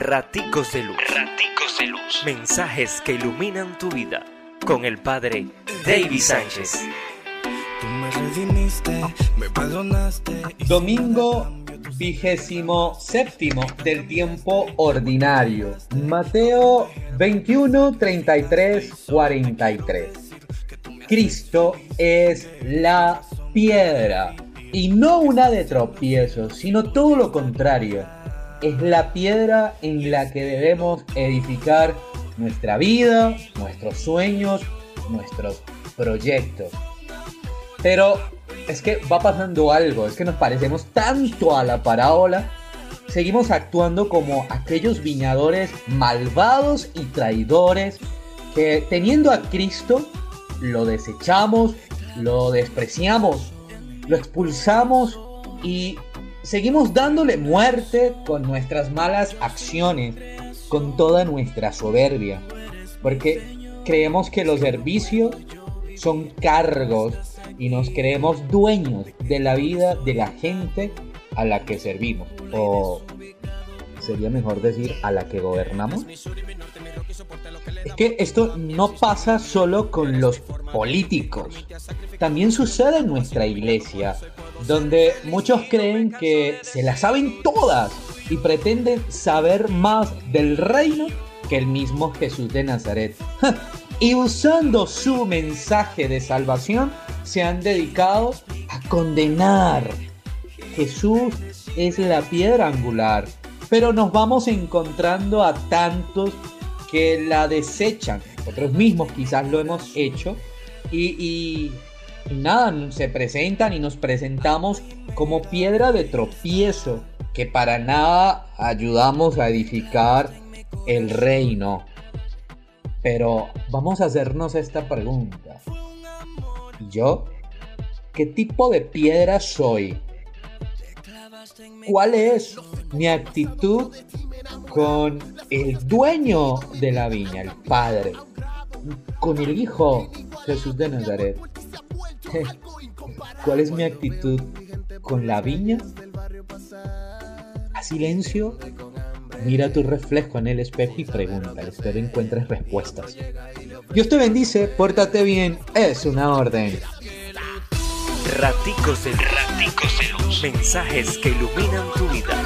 Raticos de Luz. Raticos de Luz. Mensajes que iluminan tu vida. Con el Padre David Sánchez. Domingo vigésimo séptimo del tiempo ordinario. Mateo 21, 33, 43. Cristo es la piedra y no una de tropiezo, sino todo lo contrario. Es la piedra en la que debemos edificar nuestra vida, nuestros sueños, nuestros proyectos. Pero es que va pasando algo, es que nos parecemos tanto a la parábola, seguimos actuando como aquellos viñadores malvados y traidores que teniendo a Cristo lo desechamos, lo despreciamos, lo expulsamos y seguimos dándole muerte con nuestras malas acciones, con toda nuestra soberbia, porque creemos que los servicios son cargos y nos creemos dueños de la vida de la gente a la que servimos. O sería mejor decir a la que gobernamos. Es que esto no pasa solo con los políticos. También sucede en nuestra iglesia, donde muchos creen que se la saben todas y pretenden saber más del reino que el mismo Jesús de Nazaret. y usando su mensaje de salvación, se han dedicado a condenar. Jesús es la piedra angular, pero nos vamos encontrando a tantos que la desechan. Nosotros mismos quizás lo hemos hecho y, nada, se presentan y nos presentamos como piedra de tropiezo que para nada ayudamos a edificar el reino. Pero vamos a hacernos esta pregunta. ¿Yo? ¿Qué tipo de piedra soy? ¿Cuál es mi actitud con el dueño de la viña, el Padre? Con el Hijo Jesús de Nazaret. ¿Cuál es mi actitud con la viña? A silencio, mira tu reflejo en el espejo y pregunta. Espero encuentres respuestas. Dios te bendice, pórtate bien, es una orden. Raticos de Raticos de luz. Mensajes que iluminan tu vida.